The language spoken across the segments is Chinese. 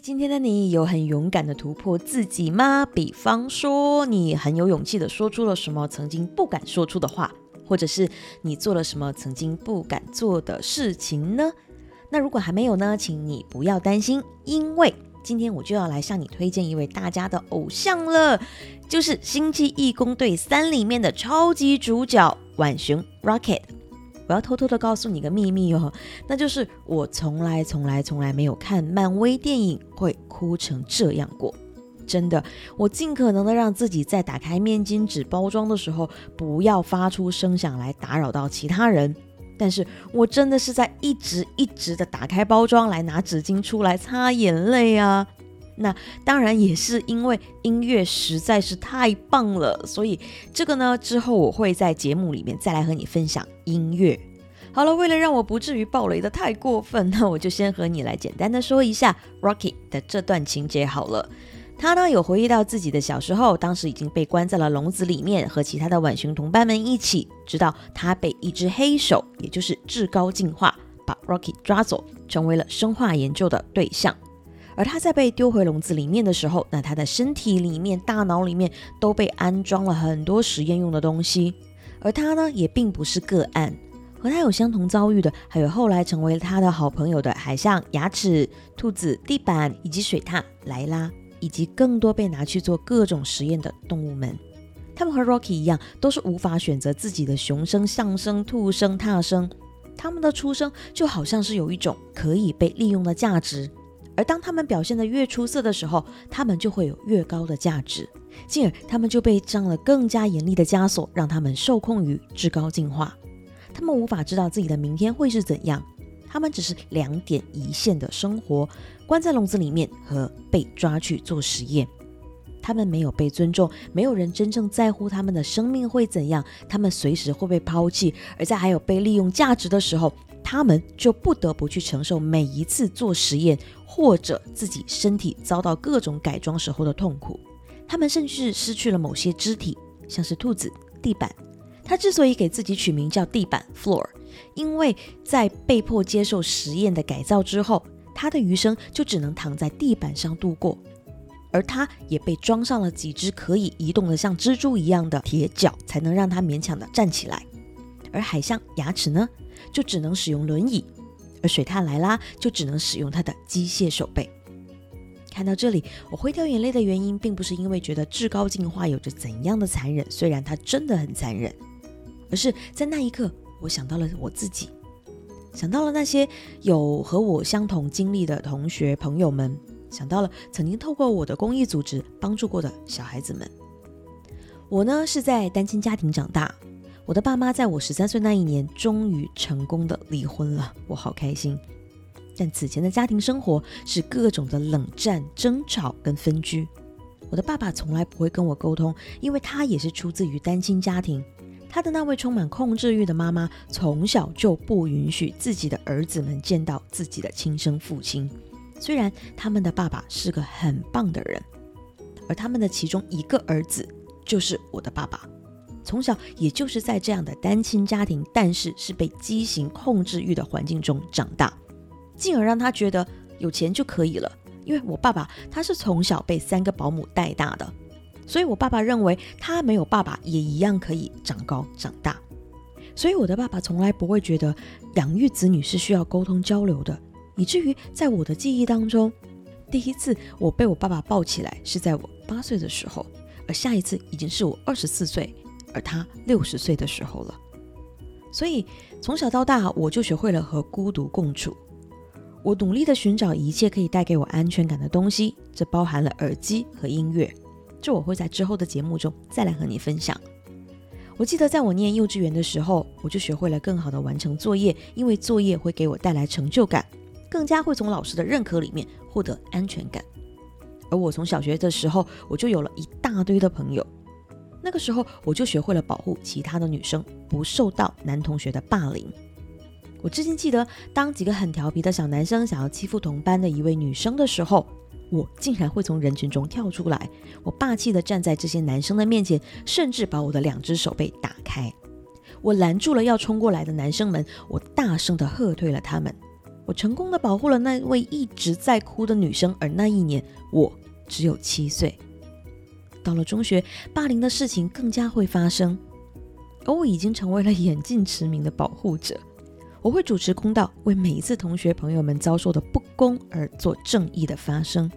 今天的你有很勇敢的突破自己吗？比方说，你很有勇气的说出了什么曾经不敢说出的话，或者是你做了什么曾经不敢做的事情呢？那如果还没有呢，请你不要担心，因为今天我就要来向你推荐一位大家的偶像了，就是《星际义工队三》里面的超级主角浣熊 Rocket。我要偷偷的告诉你个秘密哦，那就是我从来从来从来没有看漫威电影会哭成这样过。真的，我尽可能的让自己在打开面巾纸包装的时候不要发出声响来打扰到其他人。但是我真的是在一直一直的打开包装来拿纸巾出来擦眼泪啊。那当然也是因为音乐实在是太棒了，所以这个呢之后我会在节目里面再来和你分享音乐。好了，为了让我不至于爆雷的太过分，那我就先和你来简单的说一下 Rocky 的这段情节好了。他呢有回忆到自己的小时候，当时已经被关在了笼子里面，和其他的浣熊同伴们一起，直到他被一只黑手，也就是至高进化，把 Rocky 抓走，成为了生化研究的对象。而他在被丢回笼子里面的时候，那他的身体里面、大脑里面都被安装了很多实验用的东西。而他呢，也并不是个案，和他有相同遭遇的，还有后来成为他的好朋友的海象、牙齿、兔子、地板以及水獭莱拉，以及更多被拿去做各种实验的动物们。他们和 Rocky 一样，都是无法选择自己的雄生、象生、兔生、踏生。他们的出生就好像是有一种可以被利用的价值。而当他们表现得越出色的时候，他们就会有越高的价值，进而他们就被上了更加严厉的枷锁，让他们受控于至高进化。他们无法知道自己的明天会是怎样，他们只是两点一线的生活，关在笼子里面和被抓去做实验。他们没有被尊重，没有人真正在乎他们的生命会怎样，他们随时会被抛弃。而在还有被利用价值的时候，他们就不得不去承受每一次做实验。或者自己身体遭到各种改装时候的痛苦，他们甚至失去了某些肢体，像是兔子地板。他之所以给自己取名叫地板 （floor），因为在被迫接受实验的改造之后，他的余生就只能躺在地板上度过。而他也被装上了几只可以移动的像蜘蛛一样的铁脚，才能让他勉强的站起来。而海象牙齿呢，就只能使用轮椅。而水獭莱拉就只能使用它的机械手背。看到这里，我会掉眼泪的原因，并不是因为觉得至高进化有着怎样的残忍，虽然它真的很残忍，而是在那一刻，我想到了我自己，想到了那些有和我相同经历的同学朋友们，想到了曾经透过我的公益组织帮助过的小孩子们。我呢是在单亲家庭长大。我的爸妈在我十三岁那一年终于成功的离婚了，我好开心。但此前的家庭生活是各种的冷战、争吵跟分居。我的爸爸从来不会跟我沟通，因为他也是出自于单亲家庭。他的那位充满控制欲的妈妈从小就不允许自己的儿子们见到自己的亲生父亲，虽然他们的爸爸是个很棒的人，而他们的其中一个儿子就是我的爸爸。从小也就是在这样的单亲家庭，但是是被畸形控制欲的环境中长大，进而让他觉得有钱就可以了。因为我爸爸他是从小被三个保姆带大的，所以我爸爸认为他没有爸爸也一样可以长高长大。所以我的爸爸从来不会觉得养育子女是需要沟通交流的，以至于在我的记忆当中，第一次我被我爸爸抱起来是在我八岁的时候，而下一次已经是我二十四岁。而他六十岁的时候了，所以从小到大我就学会了和孤独共处。我努力的寻找一切可以带给我安全感的东西，这包含了耳机和音乐。这我会在之后的节目中再来和你分享。我记得在我念幼稚园的时候，我就学会了更好的完成作业，因为作业会给我带来成就感，更加会从老师的认可里面获得安全感。而我从小学的时候，我就有了一大堆的朋友。那个时候，我就学会了保护其他的女生不受到男同学的霸凌。我至今记得，当几个很调皮的小男生想要欺负同班的一位女生的时候，我竟然会从人群中跳出来，我霸气的站在这些男生的面前，甚至把我的两只手背打开，我拦住了要冲过来的男生们，我大声的喝退了他们。我成功的保护了那位一直在哭的女生，而那一年我只有七岁。到了中学，霸凌的事情更加会发生，而我已经成为了 眼镜驰名的保护者。我会主持公道，为每一次同学朋友们遭受的不公而做正义的发声，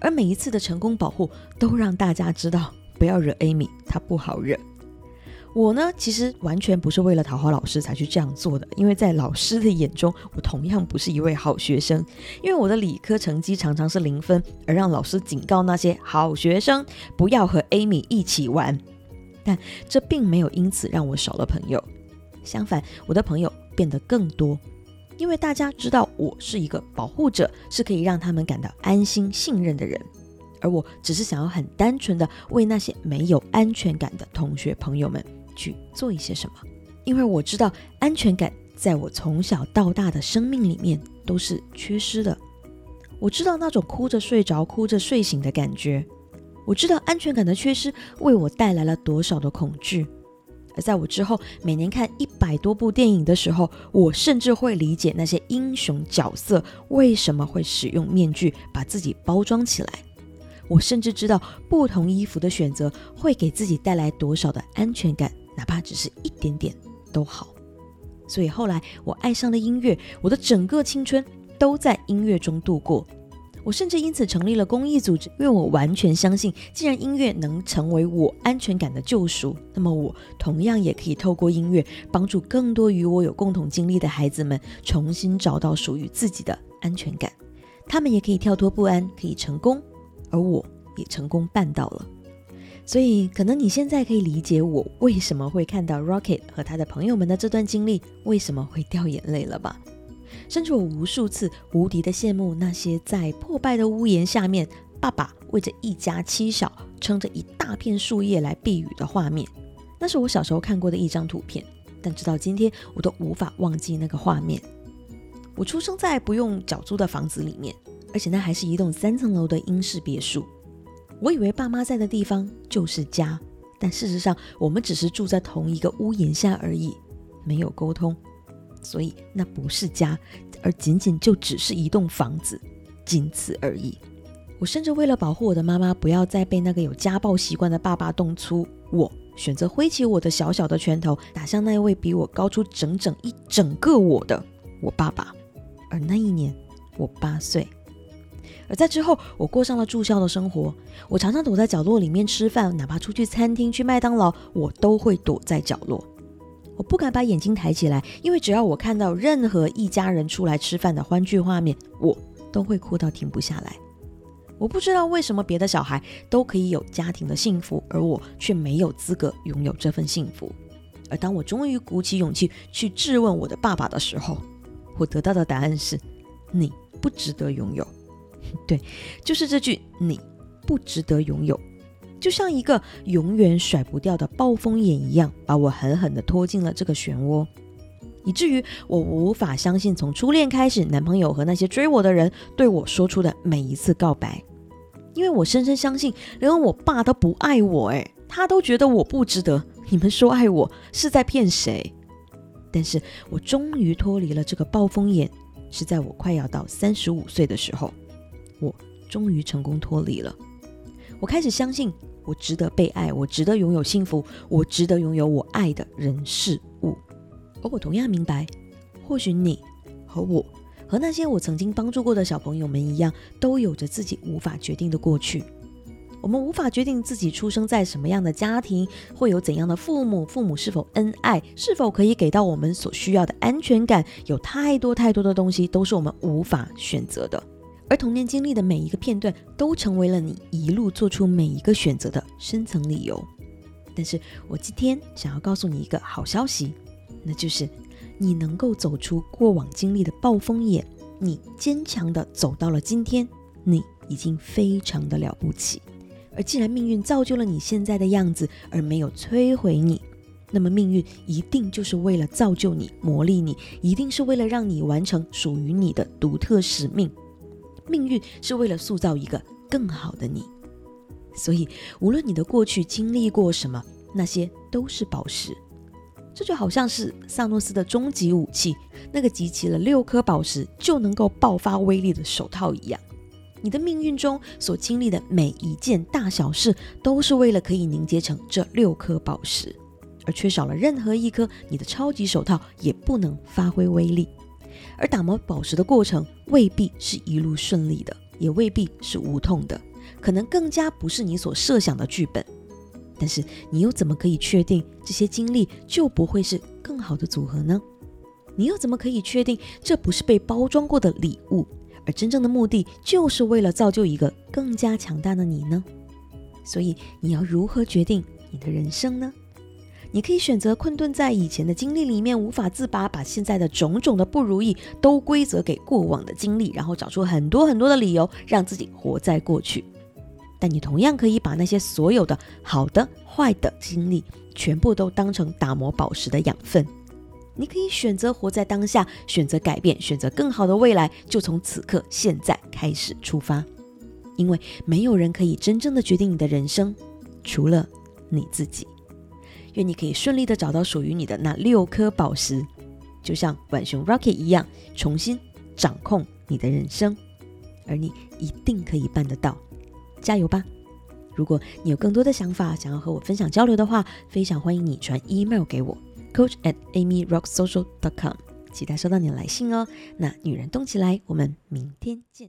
而每一次的成功保护，都让大家知道不要惹 Amy，她不好惹。我呢，其实完全不是为了讨好老师才去这样做的，因为在老师的眼中，我同样不是一位好学生。因为我的理科成绩常常是零分，而让老师警告那些好学生不要和 Amy 一起玩。但这并没有因此让我少了朋友，相反，我的朋友变得更多，因为大家知道我是一个保护者，是可以让他们感到安心、信任的人。而我只是想要很单纯的为那些没有安全感的同学朋友们。去做一些什么，因为我知道安全感在我从小到大的生命里面都是缺失的。我知道那种哭着睡着、哭着睡醒的感觉，我知道安全感的缺失为我带来了多少的恐惧。而在我之后每年看一百多部电影的时候，我甚至会理解那些英雄角色为什么会使用面具把自己包装起来。我甚至知道不同衣服的选择会给自己带来多少的安全感。哪怕只是一点点都好，所以后来我爱上了音乐，我的整个青春都在音乐中度过。我甚至因此成立了公益组织，因为我完全相信，既然音乐能成为我安全感的救赎，那么我同样也可以透过音乐帮助更多与我有共同经历的孩子们重新找到属于自己的安全感。他们也可以跳脱不安，可以成功，而我也成功办到了。所以，可能你现在可以理解我为什么会看到 Rocket 和他的朋友们的这段经历，为什么会掉眼泪了吧？甚至我无数次无敌的羡慕那些在破败的屋檐下面，爸爸为着一家七小撑着一大片树叶来避雨的画面。那是我小时候看过的一张图片，但直到今天我都无法忘记那个画面。我出生在不用缴租的房子里面，而且那还是一栋三层楼的英式别墅。我以为爸妈在的地方就是家，但事实上我们只是住在同一个屋檐下而已，没有沟通，所以那不是家，而仅仅就只是一栋房子，仅此而已。我甚至为了保护我的妈妈不要再被那个有家暴习惯的爸爸动粗，我选择挥起我的小小的拳头，打向那位比我高出整整一整个我的我爸爸。而那一年我八岁。而在之后，我过上了住校的生活。我常常躲在角落里面吃饭，哪怕出去餐厅、去麦当劳，我都会躲在角落。我不敢把眼睛抬起来，因为只要我看到任何一家人出来吃饭的欢聚画面，我都会哭到停不下来。我不知道为什么别的小孩都可以有家庭的幸福，而我却没有资格拥有这份幸福。而当我终于鼓起勇气去质问我的爸爸的时候，我得到的答案是：你不值得拥有。对，就是这句“你不值得拥有”，就像一个永远甩不掉的暴风眼一样，把我狠狠地拖进了这个漩涡，以至于我无法相信从初恋开始，男朋友和那些追我的人对我说出的每一次告白，因为我深深相信，连我爸都不爱我，诶，他都觉得我不值得。你们说爱我是在骗谁？但是我终于脱离了这个暴风眼，是在我快要到三十五岁的时候。我终于成功脱离了。我开始相信，我值得被爱，我值得拥有幸福，我值得拥有我爱的人事物。而我同样明白，或许你和我，和那些我曾经帮助过的小朋友们一样，都有着自己无法决定的过去。我们无法决定自己出生在什么样的家庭，会有怎样的父母，父母是否恩爱，是否可以给到我们所需要的安全感。有太多太多的东西，都是我们无法选择的。而童年经历的每一个片段，都成为了你一路做出每一个选择的深层理由。但是我今天想要告诉你一个好消息，那就是你能够走出过往经历的暴风眼，你坚强的走到了今天，你已经非常的了不起。而既然命运造就了你现在的样子，而没有摧毁你，那么命运一定就是为了造就你、磨砺你，一定是为了让你完成属于你的独特使命。命运是为了塑造一个更好的你，所以无论你的过去经历过什么，那些都是宝石。这就好像是萨诺斯的终极武器，那个集齐了六颗宝石就能够爆发威力的手套一样。你的命运中所经历的每一件大小事，都是为了可以凝结成这六颗宝石，而缺少了任何一颗，你的超级手套也不能发挥威力。而打磨宝石的过程未必是一路顺利的，也未必是无痛的，可能更加不是你所设想的剧本。但是你又怎么可以确定这些经历就不会是更好的组合呢？你又怎么可以确定这不是被包装过的礼物？而真正的目的就是为了造就一个更加强大的你呢？所以你要如何决定你的人生呢？你可以选择困顿在以前的经历里面无法自拔，把现在的种种的不如意都归责给过往的经历，然后找出很多很多的理由让自己活在过去。但你同样可以把那些所有的好的、坏的经历全部都当成打磨宝石的养分。你可以选择活在当下，选择改变，选择更好的未来，就从此刻现在开始出发。因为没有人可以真正的决定你的人生，除了你自己。愿你可以顺利的找到属于你的那六颗宝石，就像浣熊 Rocket 一样，重新掌控你的人生。而你一定可以办得到，加油吧！如果你有更多的想法想要和我分享交流的话，非常欢迎你传 email 给我。coach at amyrocksocial.com，期待收到你的来信哦。那女人动起来，我们明天见。